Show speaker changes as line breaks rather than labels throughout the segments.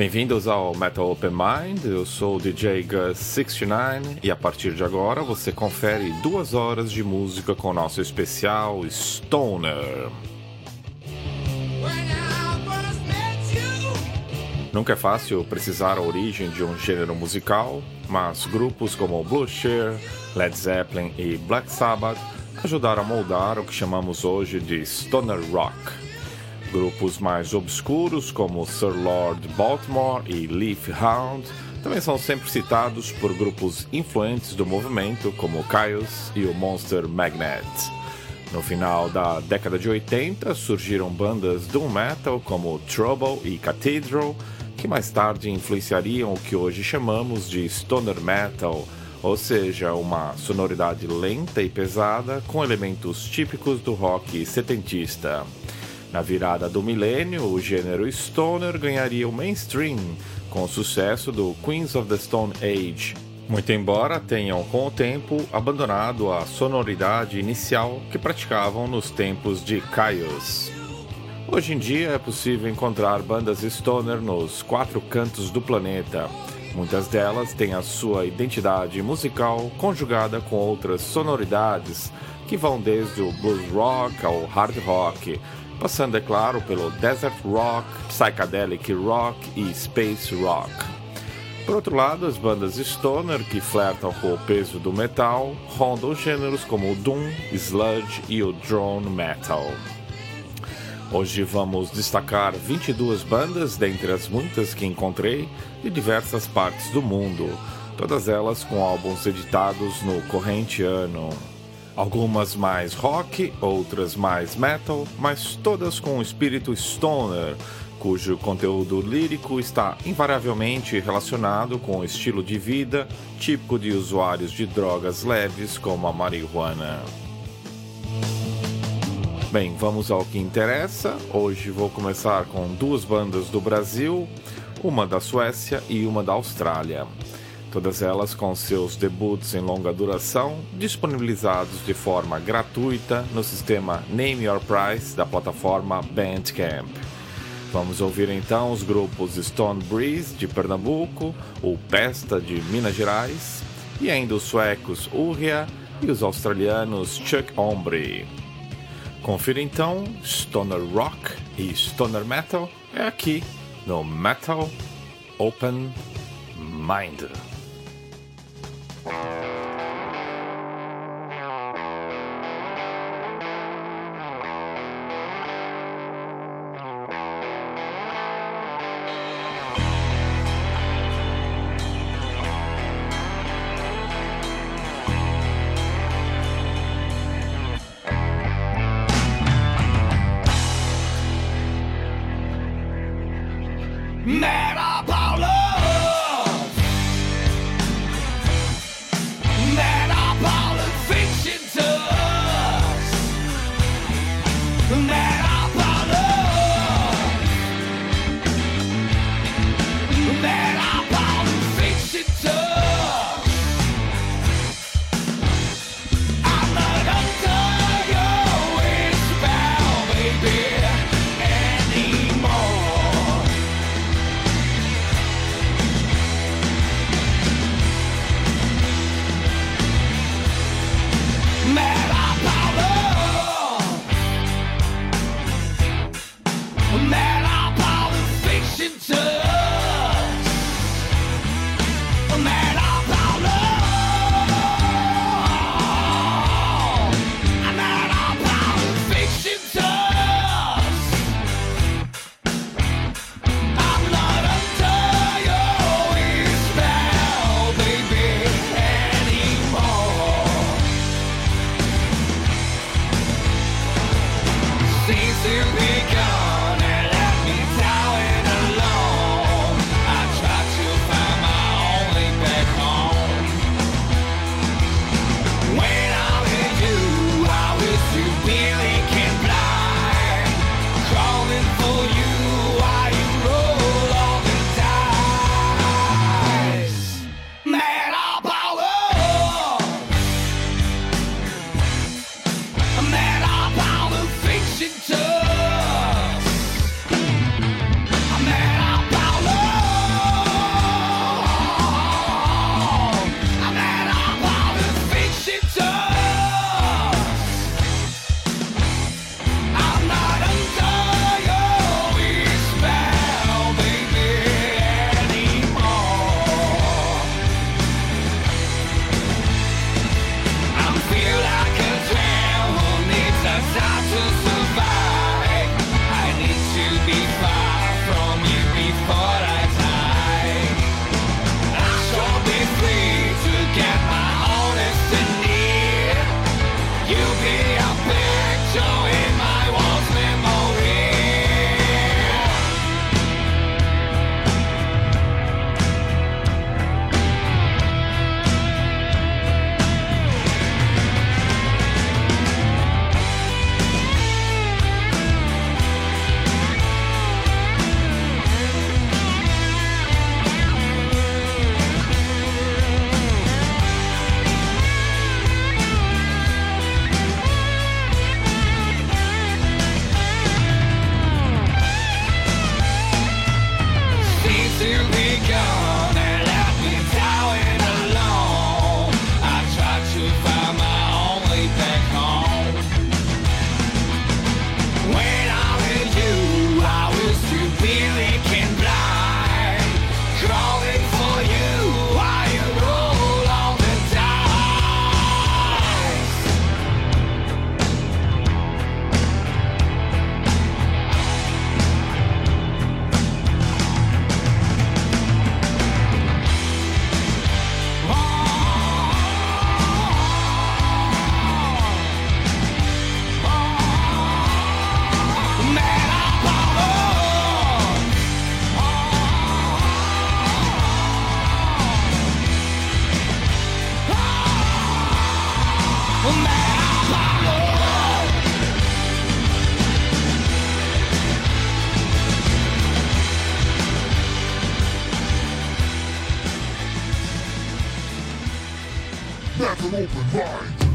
Bem-vindos ao Metal Open Mind, eu sou o DJ Gus69 e a partir de agora você confere duas horas de música com o nosso especial Stoner. Nunca é fácil precisar a origem de um gênero musical, mas grupos como Blue Shear, Led Zeppelin e Black Sabbath ajudaram a moldar o que chamamos hoje de Stoner Rock. Grupos mais obscuros como Sir Lord Baltimore e Leaf Hound também são sempre citados por grupos influentes do movimento como Caius e o Monster Magnet. No final da década de 80 surgiram bandas doom metal como Trouble e Cathedral, que mais tarde influenciariam o que hoje chamamos de stoner metal, ou seja, uma sonoridade lenta e pesada com elementos típicos do rock setentista. Na virada do milênio, o gênero stoner ganharia o mainstream com o sucesso do Queens of the Stone Age. Muito embora tenham, com o tempo, abandonado a sonoridade inicial que praticavam nos tempos de Caius. Hoje em dia é possível encontrar bandas stoner nos quatro cantos do planeta. Muitas delas têm a sua identidade musical conjugada com outras sonoridades que vão desde o blues rock ao hard rock, passando, é claro, pelo desert rock, psychedelic rock e space rock. Por outro lado, as bandas stoner que flertam com o peso do metal rondam gêneros como o doom, sludge e o drone metal. Hoje vamos destacar 22 bandas dentre as muitas que encontrei de diversas partes do mundo, todas elas com álbuns editados no corrente ano. Algumas mais rock, outras mais metal, mas todas com o espírito stoner, cujo conteúdo lírico está invariavelmente relacionado com o estilo de vida típico de usuários de drogas leves como a marihuana. Bem, vamos ao que interessa. Hoje vou começar com duas bandas do Brasil, uma da Suécia e uma da Austrália todas elas com seus debuts em longa duração disponibilizados de forma gratuita no sistema Name Your Price da plataforma Bandcamp. Vamos ouvir então os grupos Stone Breeze de Pernambuco, o Pesta de Minas Gerais e ainda os suecos Urria e os australianos Chuck Ombre. Confira então Stoner Rock e Stoner Metal é aqui no Metal Open Mind. Thank you.
That's an open mind.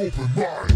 Open mind.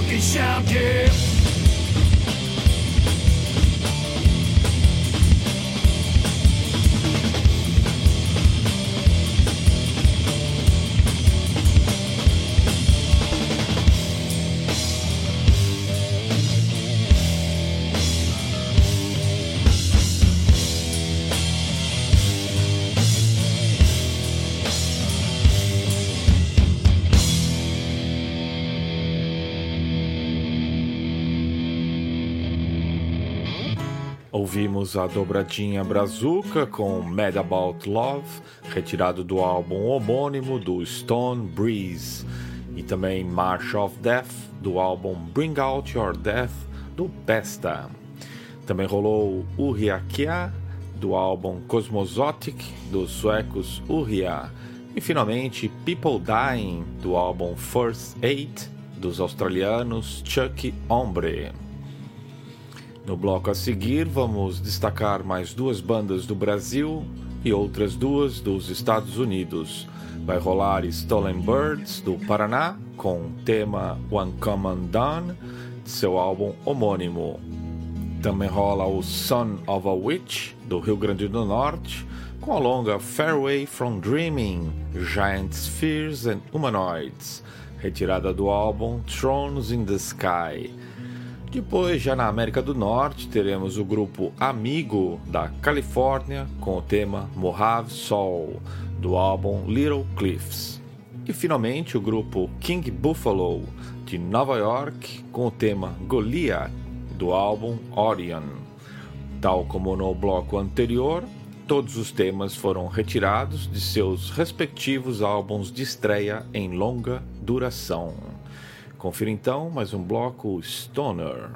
fucking shout, yeah.
Ouvimos a dobradinha Brazuca com Mad About Love, retirado do álbum homônimo do Stone Breeze, e também March of Death, do álbum Bring Out Your Death, do Pesta. Também rolou Uriakia, do álbum Cosmozotic, dos suecos Uria. E finalmente People Dying, do álbum First Aid, dos australianos Chuck Ombre. No bloco a seguir, vamos destacar mais duas bandas do Brasil e outras duas dos Estados Unidos. Vai rolar Stolen Birds, do Paraná,
com o tema One Common Done, de seu álbum homônimo. Também rola o Son of a Witch, do Rio Grande do Norte, com a longa Fairway from Dreaming, Giant Spheres and Humanoids, retirada do álbum Thrones in the Sky. Depois, já na América do Norte, teremos o grupo Amigo da Califórnia com o tema Mojave Soul, do álbum Little Cliffs. E finalmente o grupo King Buffalo de Nova York com o tema Goliath, do álbum Orion. Tal como no bloco anterior, todos os temas foram retirados de seus respectivos álbuns de estreia em longa duração. Confira então mais um bloco Stoner.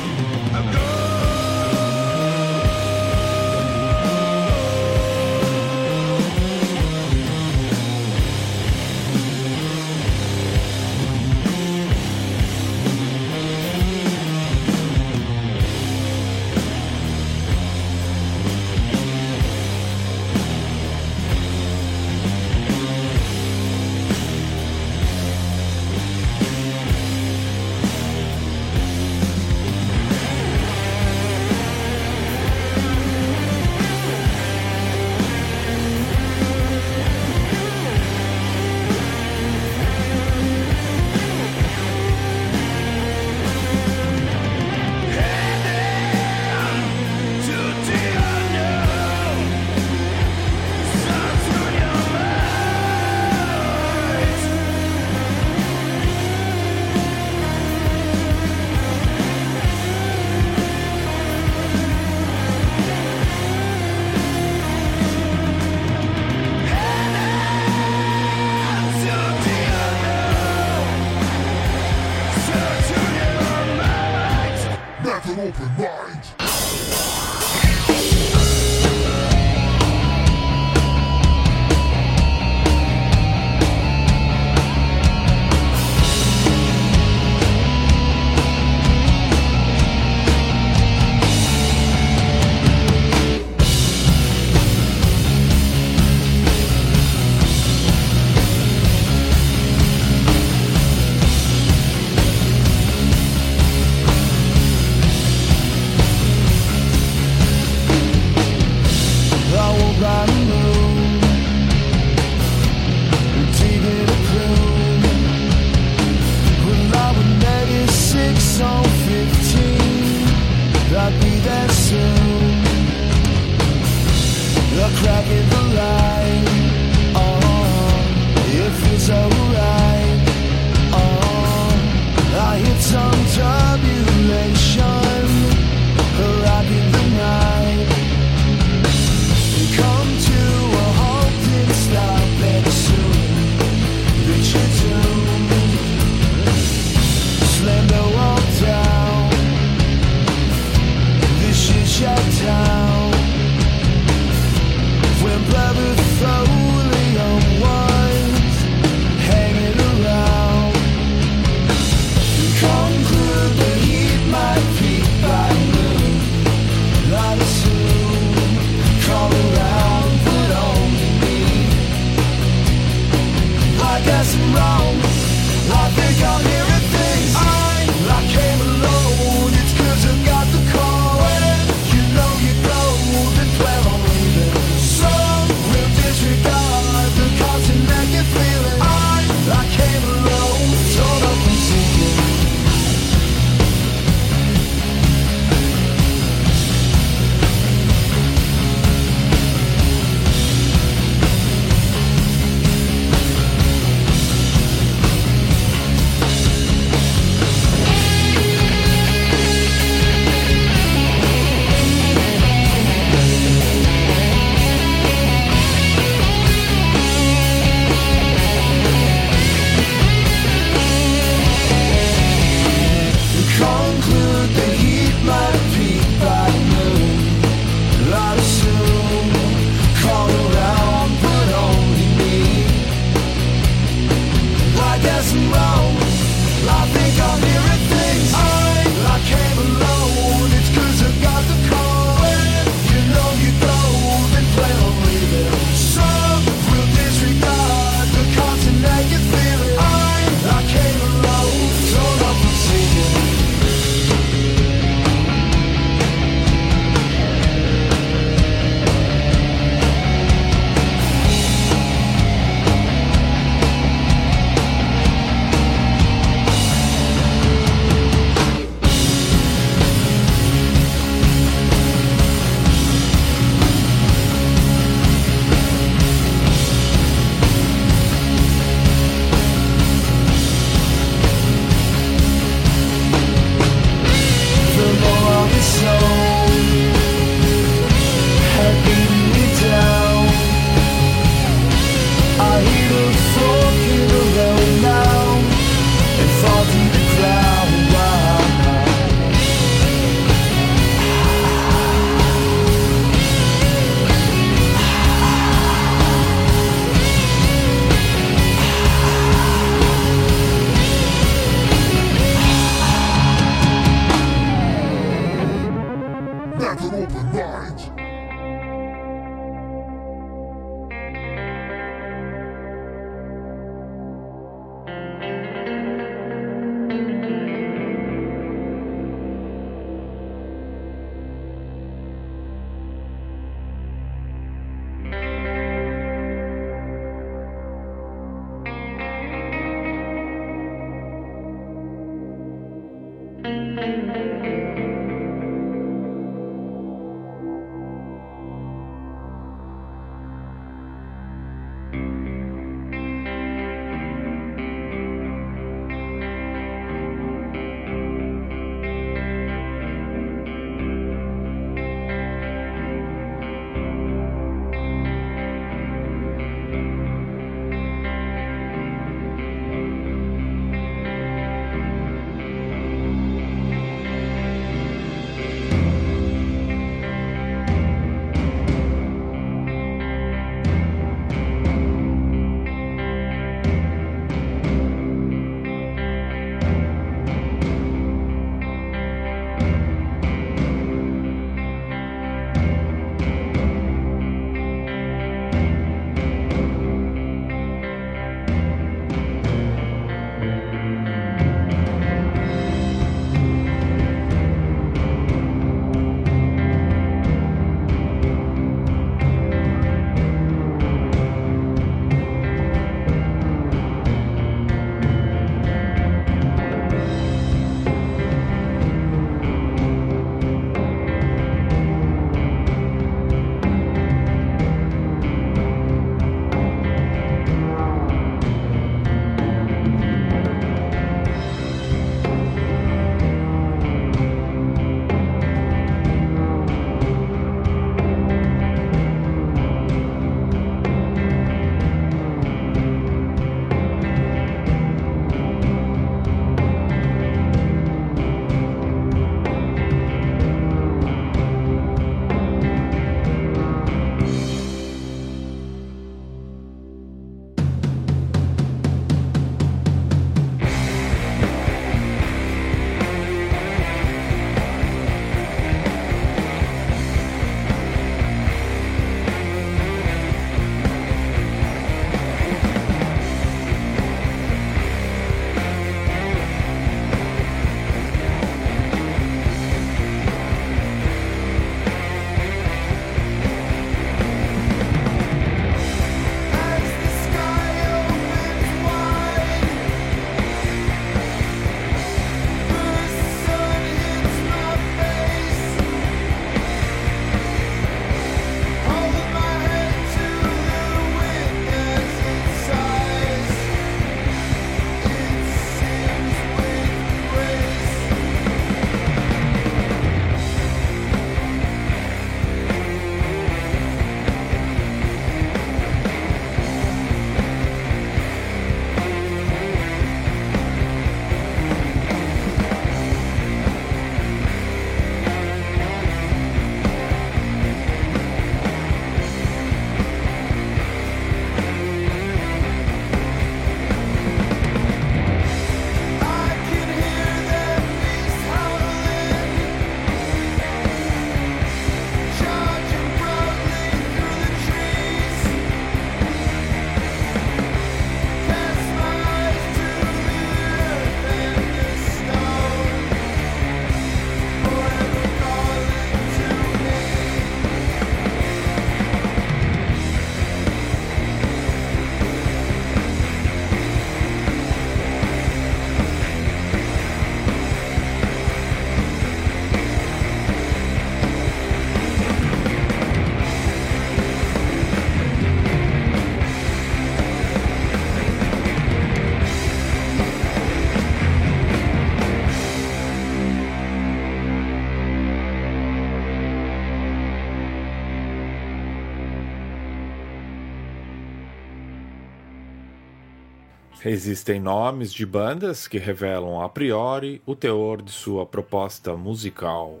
Existem nomes de bandas que revelam a priori o teor de sua proposta musical.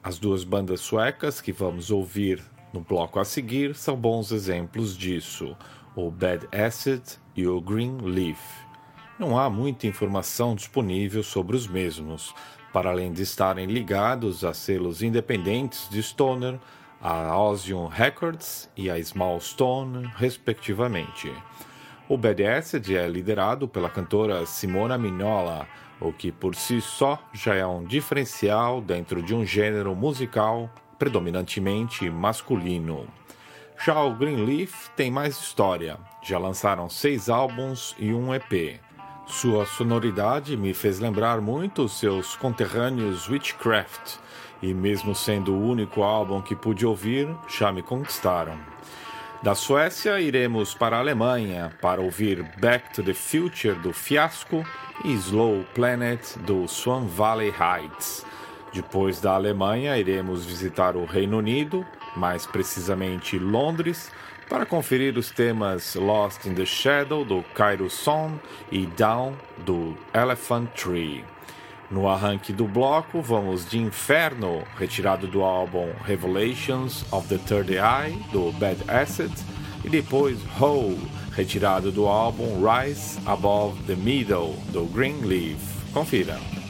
As duas bandas suecas que vamos ouvir no bloco a seguir são bons exemplos disso, o Bad Acid e o Green Leaf. Não há muita informação disponível sobre os mesmos, para além de estarem ligados a selos independentes de Stoner, a Ozium Records e a Small Stone, respectivamente. O Acid é liderado pela cantora Simona Mignola, o que por si só já é um diferencial dentro de um gênero musical predominantemente masculino. Já o Greenleaf tem mais história. Já lançaram seis álbuns e um EP. Sua sonoridade me fez lembrar muito seus conterrâneos Witchcraft, e mesmo sendo o único álbum que pude ouvir, já me conquistaram. Da Suécia, iremos para a Alemanha para ouvir Back to the Future do Fiasco e Slow Planet do Swan Valley Heights. Depois da Alemanha, iremos visitar o Reino Unido, mais precisamente Londres, para conferir os temas Lost in the Shadow do Cairo Song e Down do Elephant Tree. No arranque do bloco, vamos de Inferno, retirado do álbum Revelations of the Third Eye, do Bad Acid, e depois Hole, retirado do álbum Rise Above the Middle, do Green Leaf. Confira.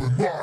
Open mind.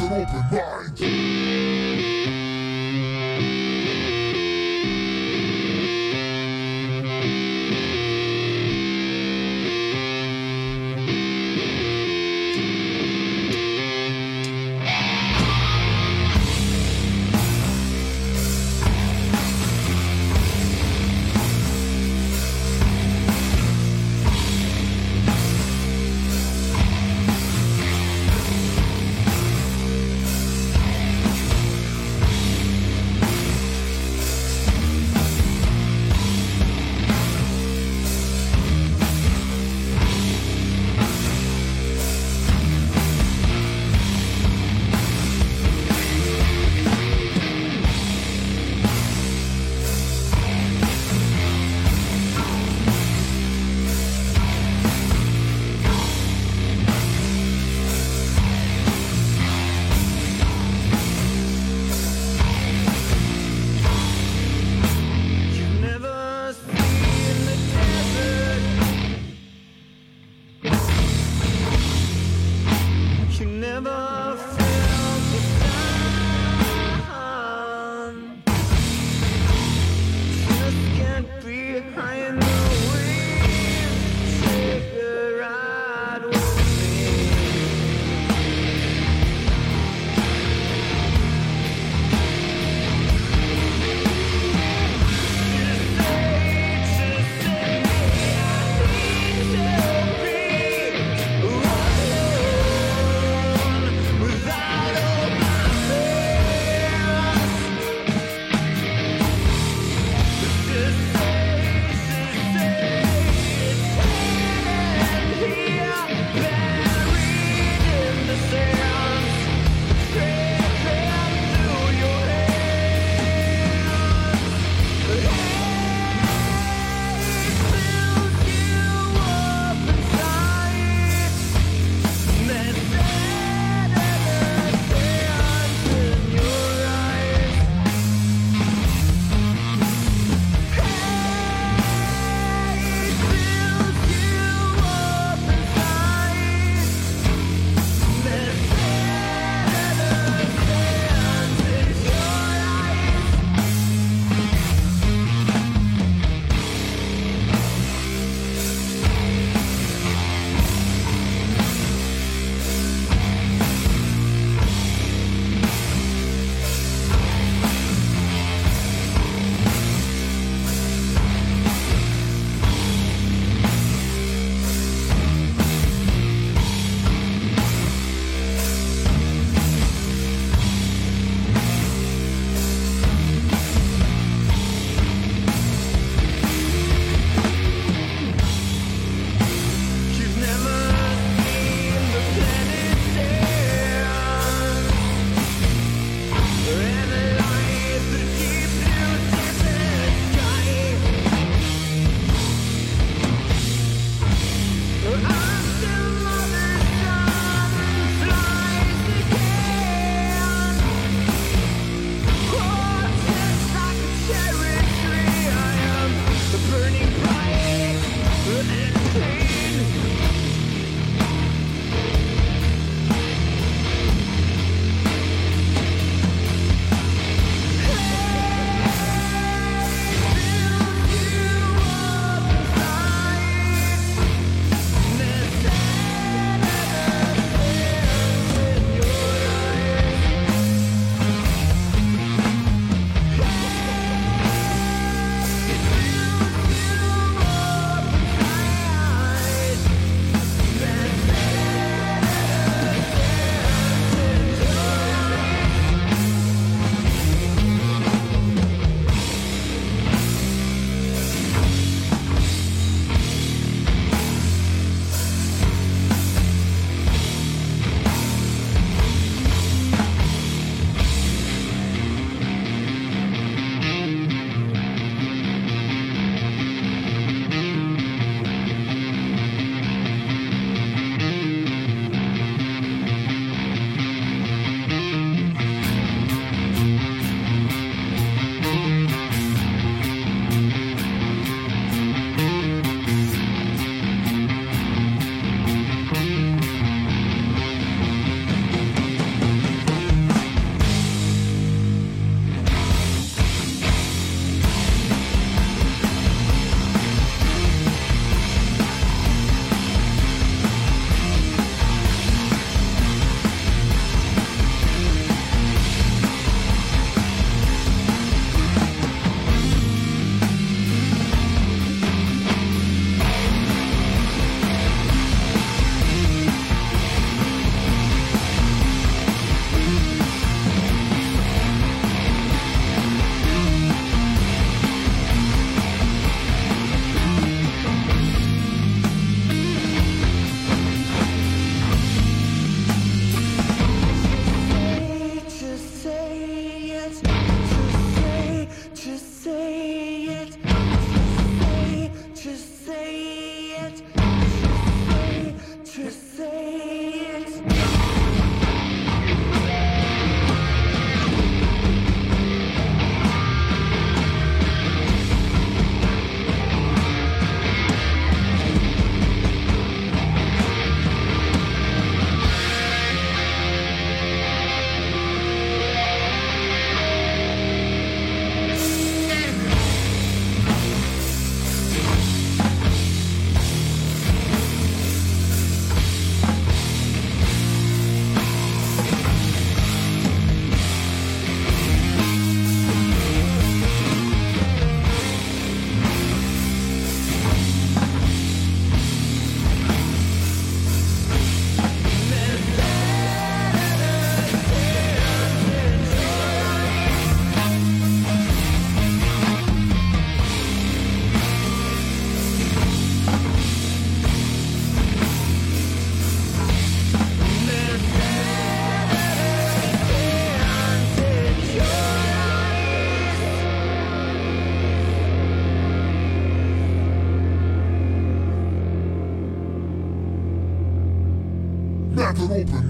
Open mind.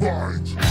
minds.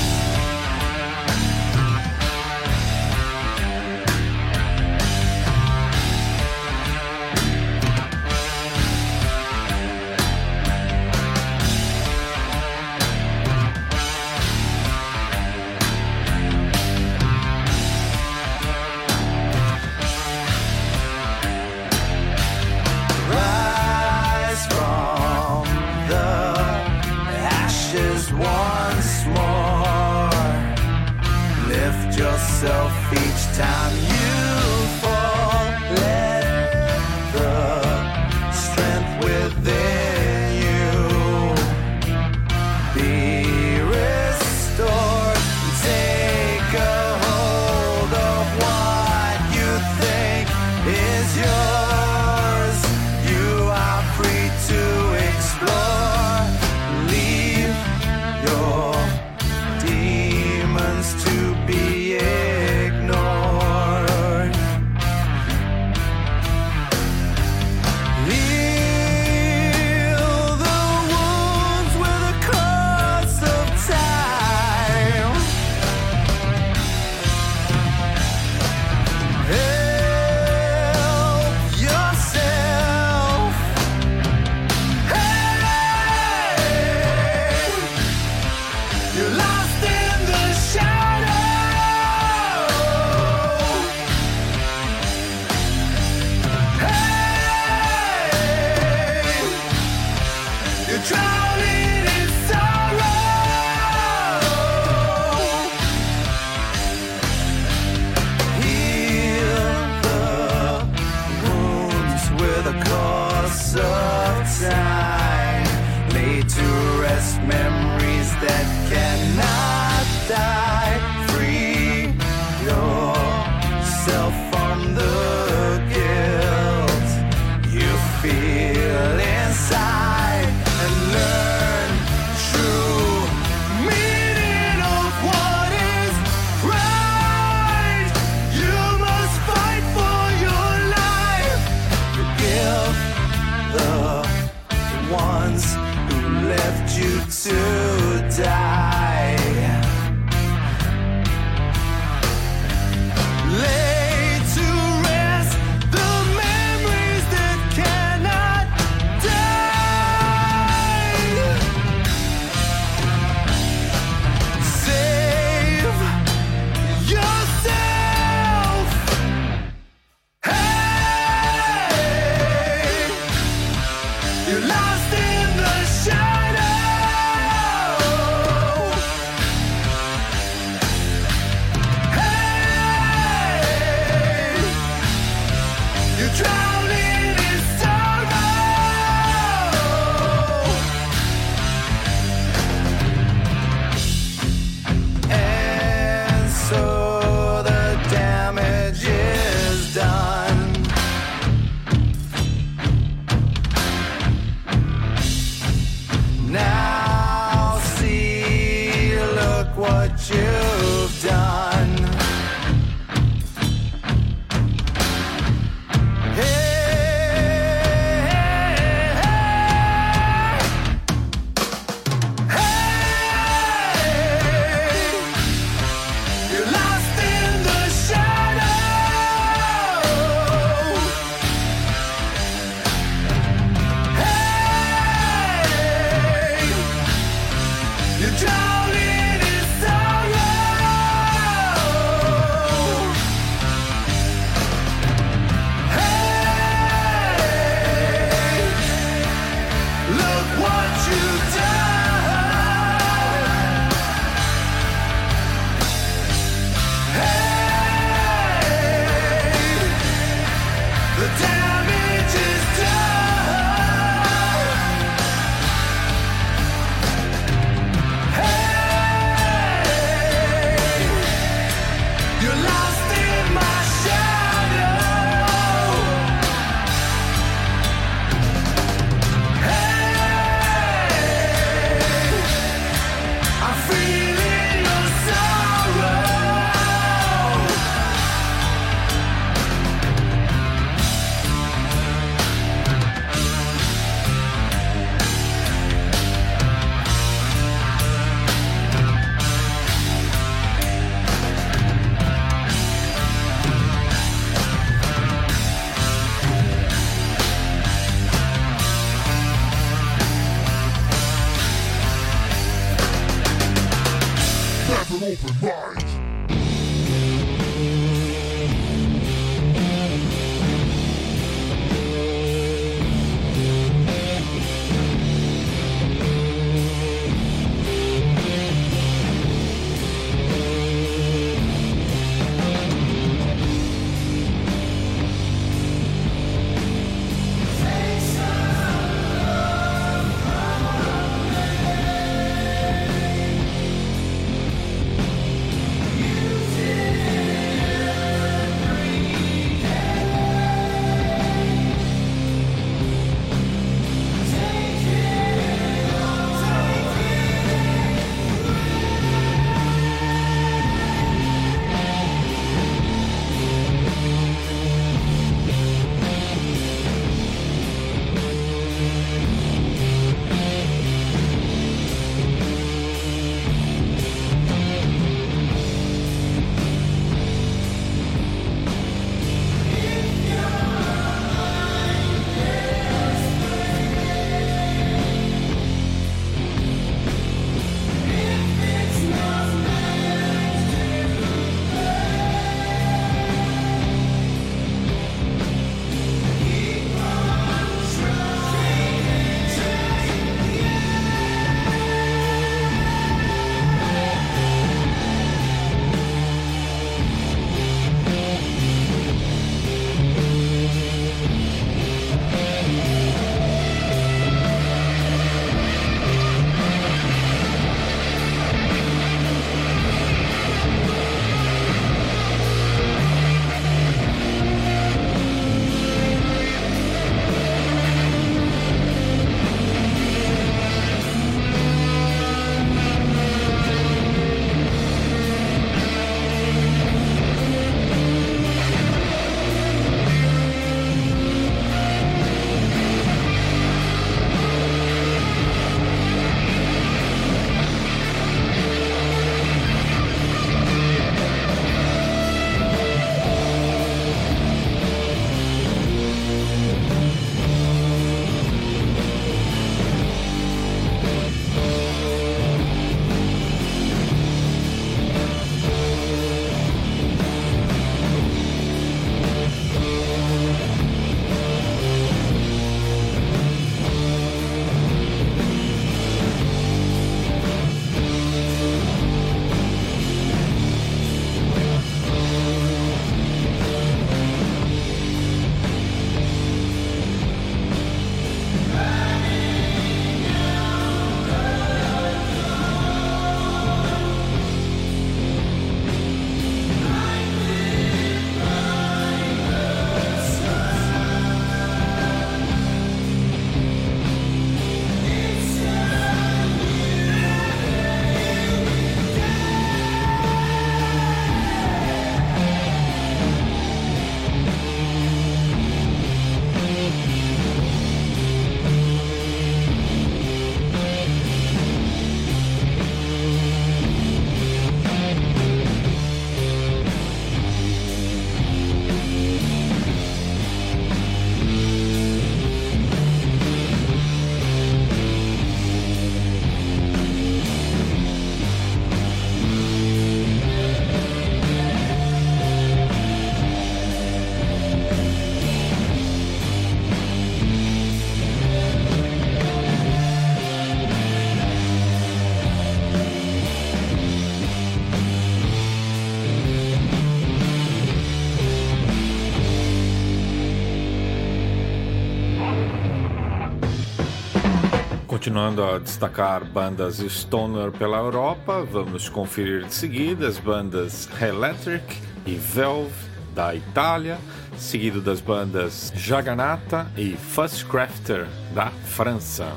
Continuando a destacar bandas stoner pela Europa, vamos conferir de seguida as bandas Electric e Velve da Itália, seguido das bandas Jaganata e Fuzzcrafter da França.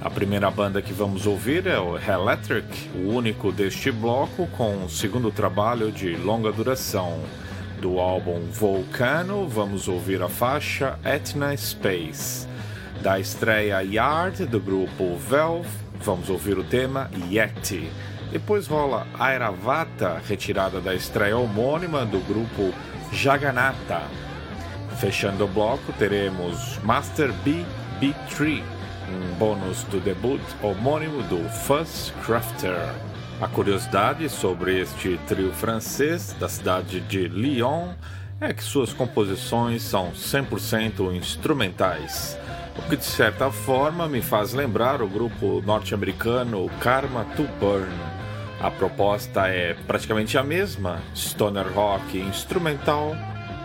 A primeira banda que vamos ouvir é o Electric, o único deste bloco com o segundo trabalho de longa duração. Do álbum Volcano, vamos ouvir a faixa Etna Space. Da estreia Yard, do grupo Valve, vamos ouvir o tema Yeti. Depois rola Airavata, retirada da estreia homônima do grupo Jaganata. Fechando o bloco, teremos Master B B3, um bônus do debut homônimo do Fuzz Crafter. A curiosidade sobre este trio francês da cidade de Lyon é que suas composições são 100% instrumentais, o que de certa forma me faz lembrar o grupo norte-americano Karma to Burn. A proposta é praticamente a mesma, stoner rock instrumental,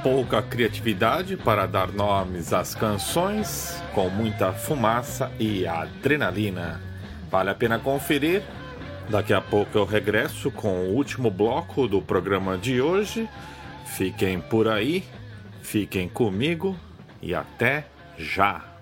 pouca criatividade para dar nomes às canções, com muita fumaça e adrenalina. Vale a pena conferir Daqui a pouco eu regresso com o último bloco do programa de hoje. Fiquem por aí, fiquem comigo e até já!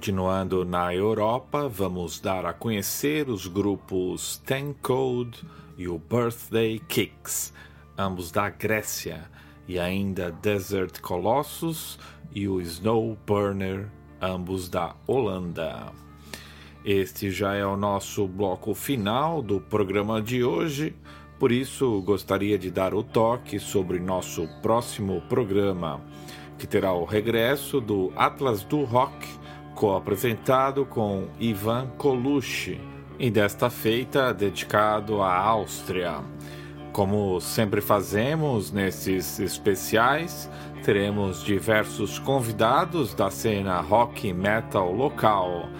Continuando na Europa, vamos dar a conhecer os grupos Ten Code e o Birthday Kicks, ambos da Grécia, e ainda Desert Colossus e o Snow Burner, ambos da Holanda. Este já é o nosso bloco final do programa de hoje, por isso gostaria de dar o toque sobre nosso próximo programa, que terá o regresso do Atlas do Rock co-apresentado com Ivan Colucci, e desta feita dedicado à Áustria. Como sempre fazemos nesses especiais, teremos diversos convidados da cena rock metal local.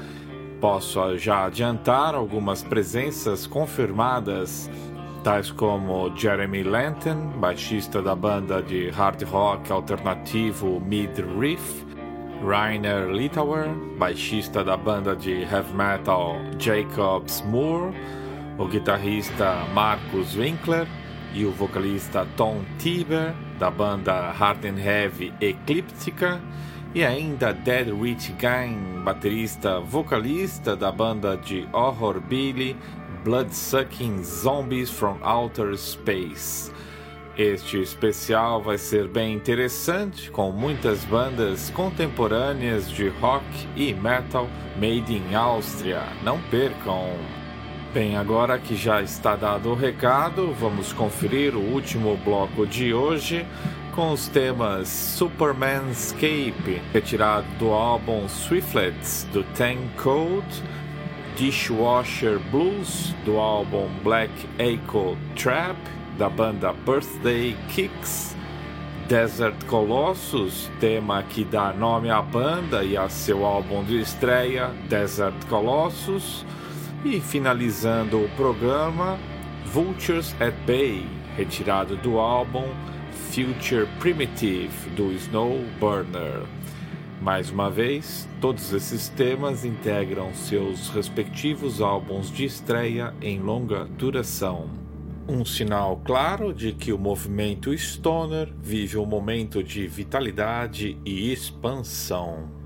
Posso já adiantar algumas presenças confirmadas, tais como Jeremy Lanton, baixista da banda de hard rock alternativo Mid Riff, Rainer Litauer, baixista da banda de heavy metal Jacobs Moore, o guitarrista Marcus Winkler e o vocalista Tom Tiber, da banda Hard and Heavy Eclíptica, e ainda Dead Rich Gang, baterista vocalista da banda de horror Billy Bloodsucking Zombies from Outer Space. Este especial vai ser bem interessante, com muitas bandas contemporâneas de rock e metal made in Áustria. Não percam! Bem, agora que já está dado o recado, vamos conferir o último bloco de hoje com os temas Supermanscape, retirado do álbum Swiftlets do Tank Code, Dishwasher Blues do álbum Black Echo Trap da banda Birthday Kicks, Desert Colossus, tema que dá nome à banda e a seu álbum de estreia, Desert Colossus, e finalizando o programa, Vultures at Bay, retirado do álbum Future Primitive do Snow Burner. Mais uma vez, todos esses temas integram seus respectivos álbuns de estreia em longa duração um sinal claro de que o movimento stoner vive um momento de vitalidade e expansão.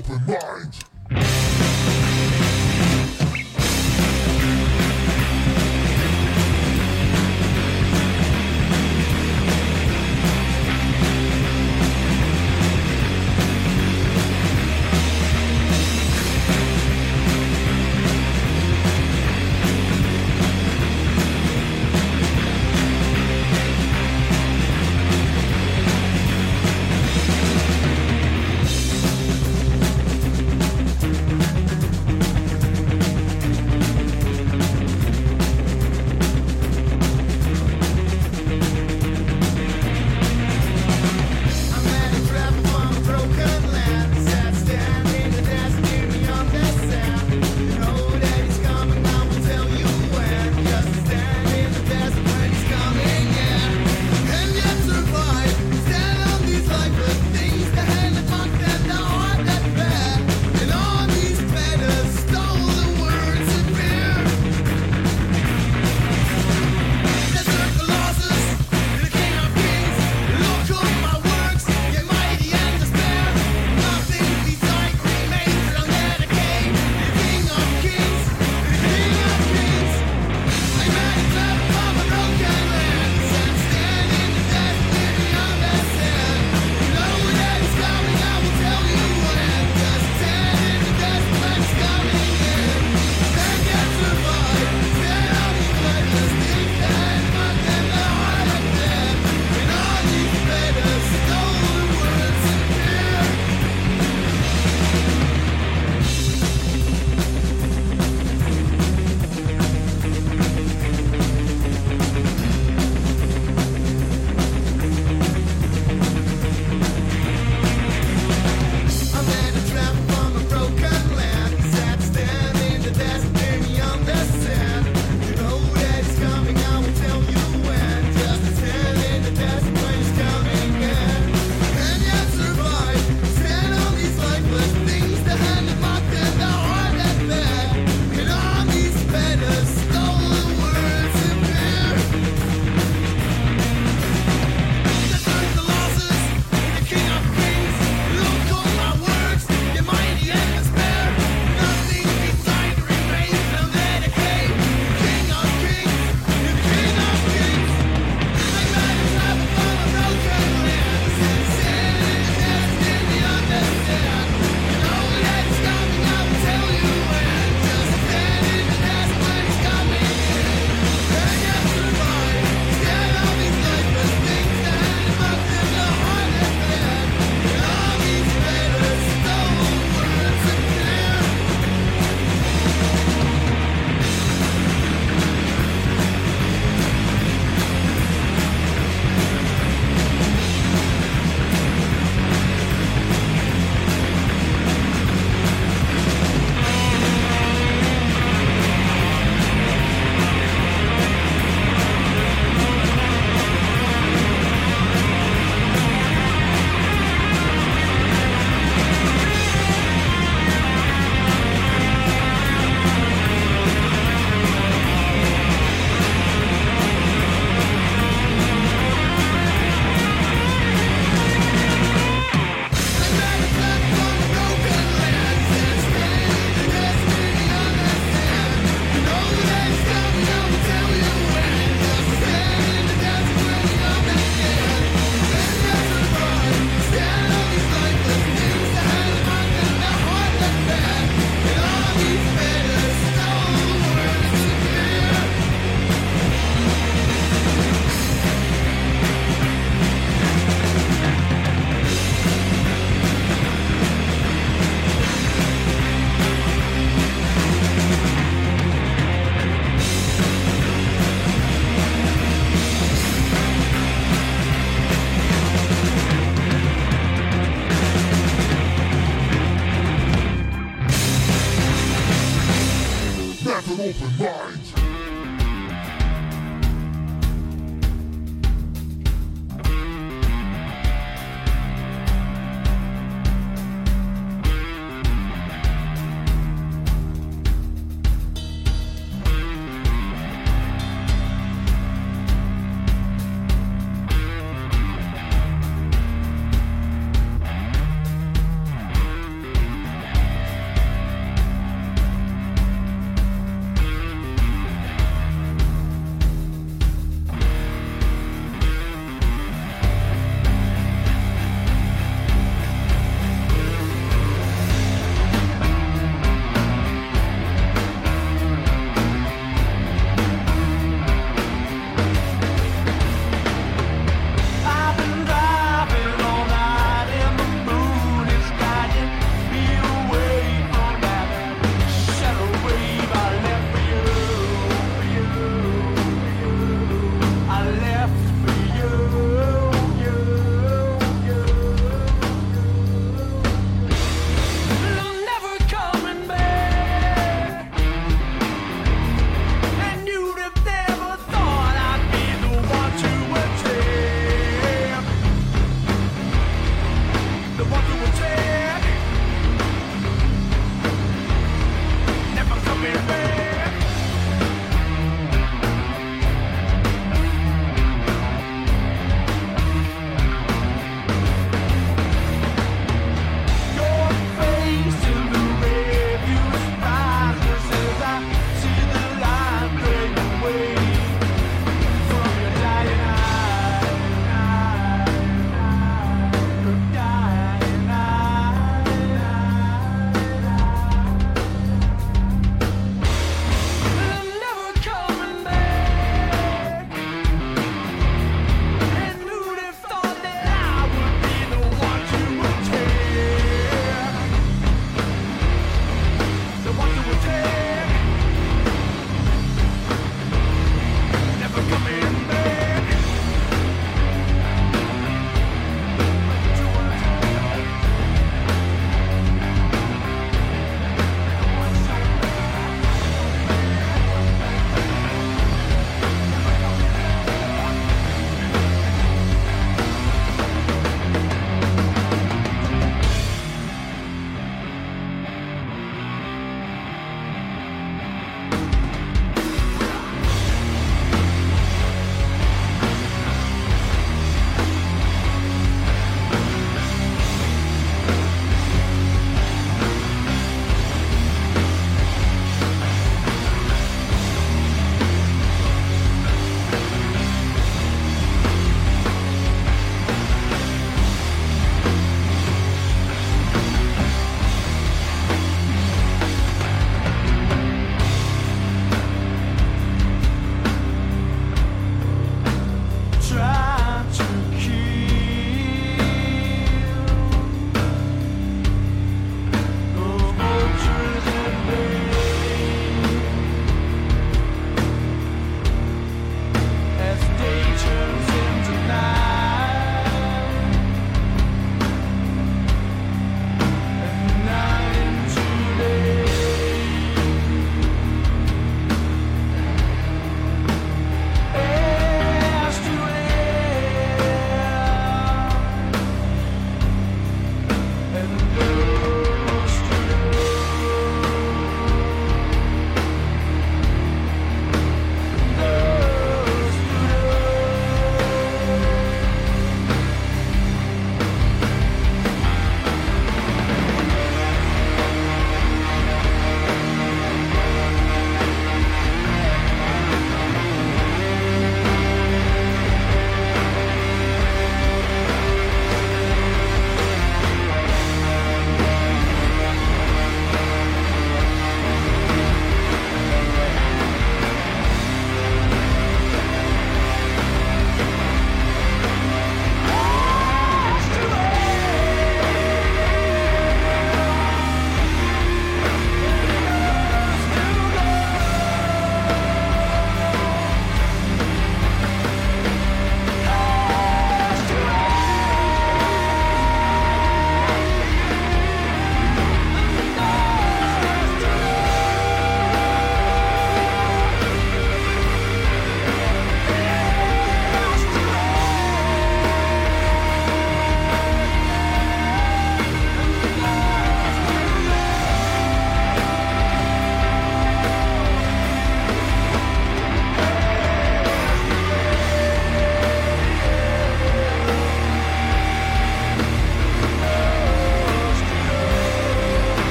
Open mind.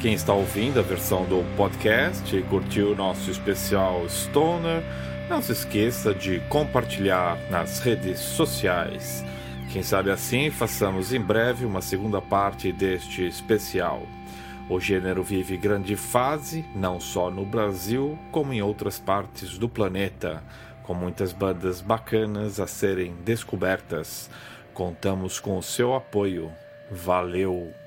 Quem está ouvindo a versão do podcast e curtiu o nosso especial Stoner, não se esqueça de compartilhar nas redes sociais. Quem sabe assim façamos em breve uma segunda parte deste especial. O gênero vive grande fase, não só no Brasil, como em outras partes do planeta, com muitas bandas bacanas a serem descobertas. Contamos com o seu apoio. Valeu!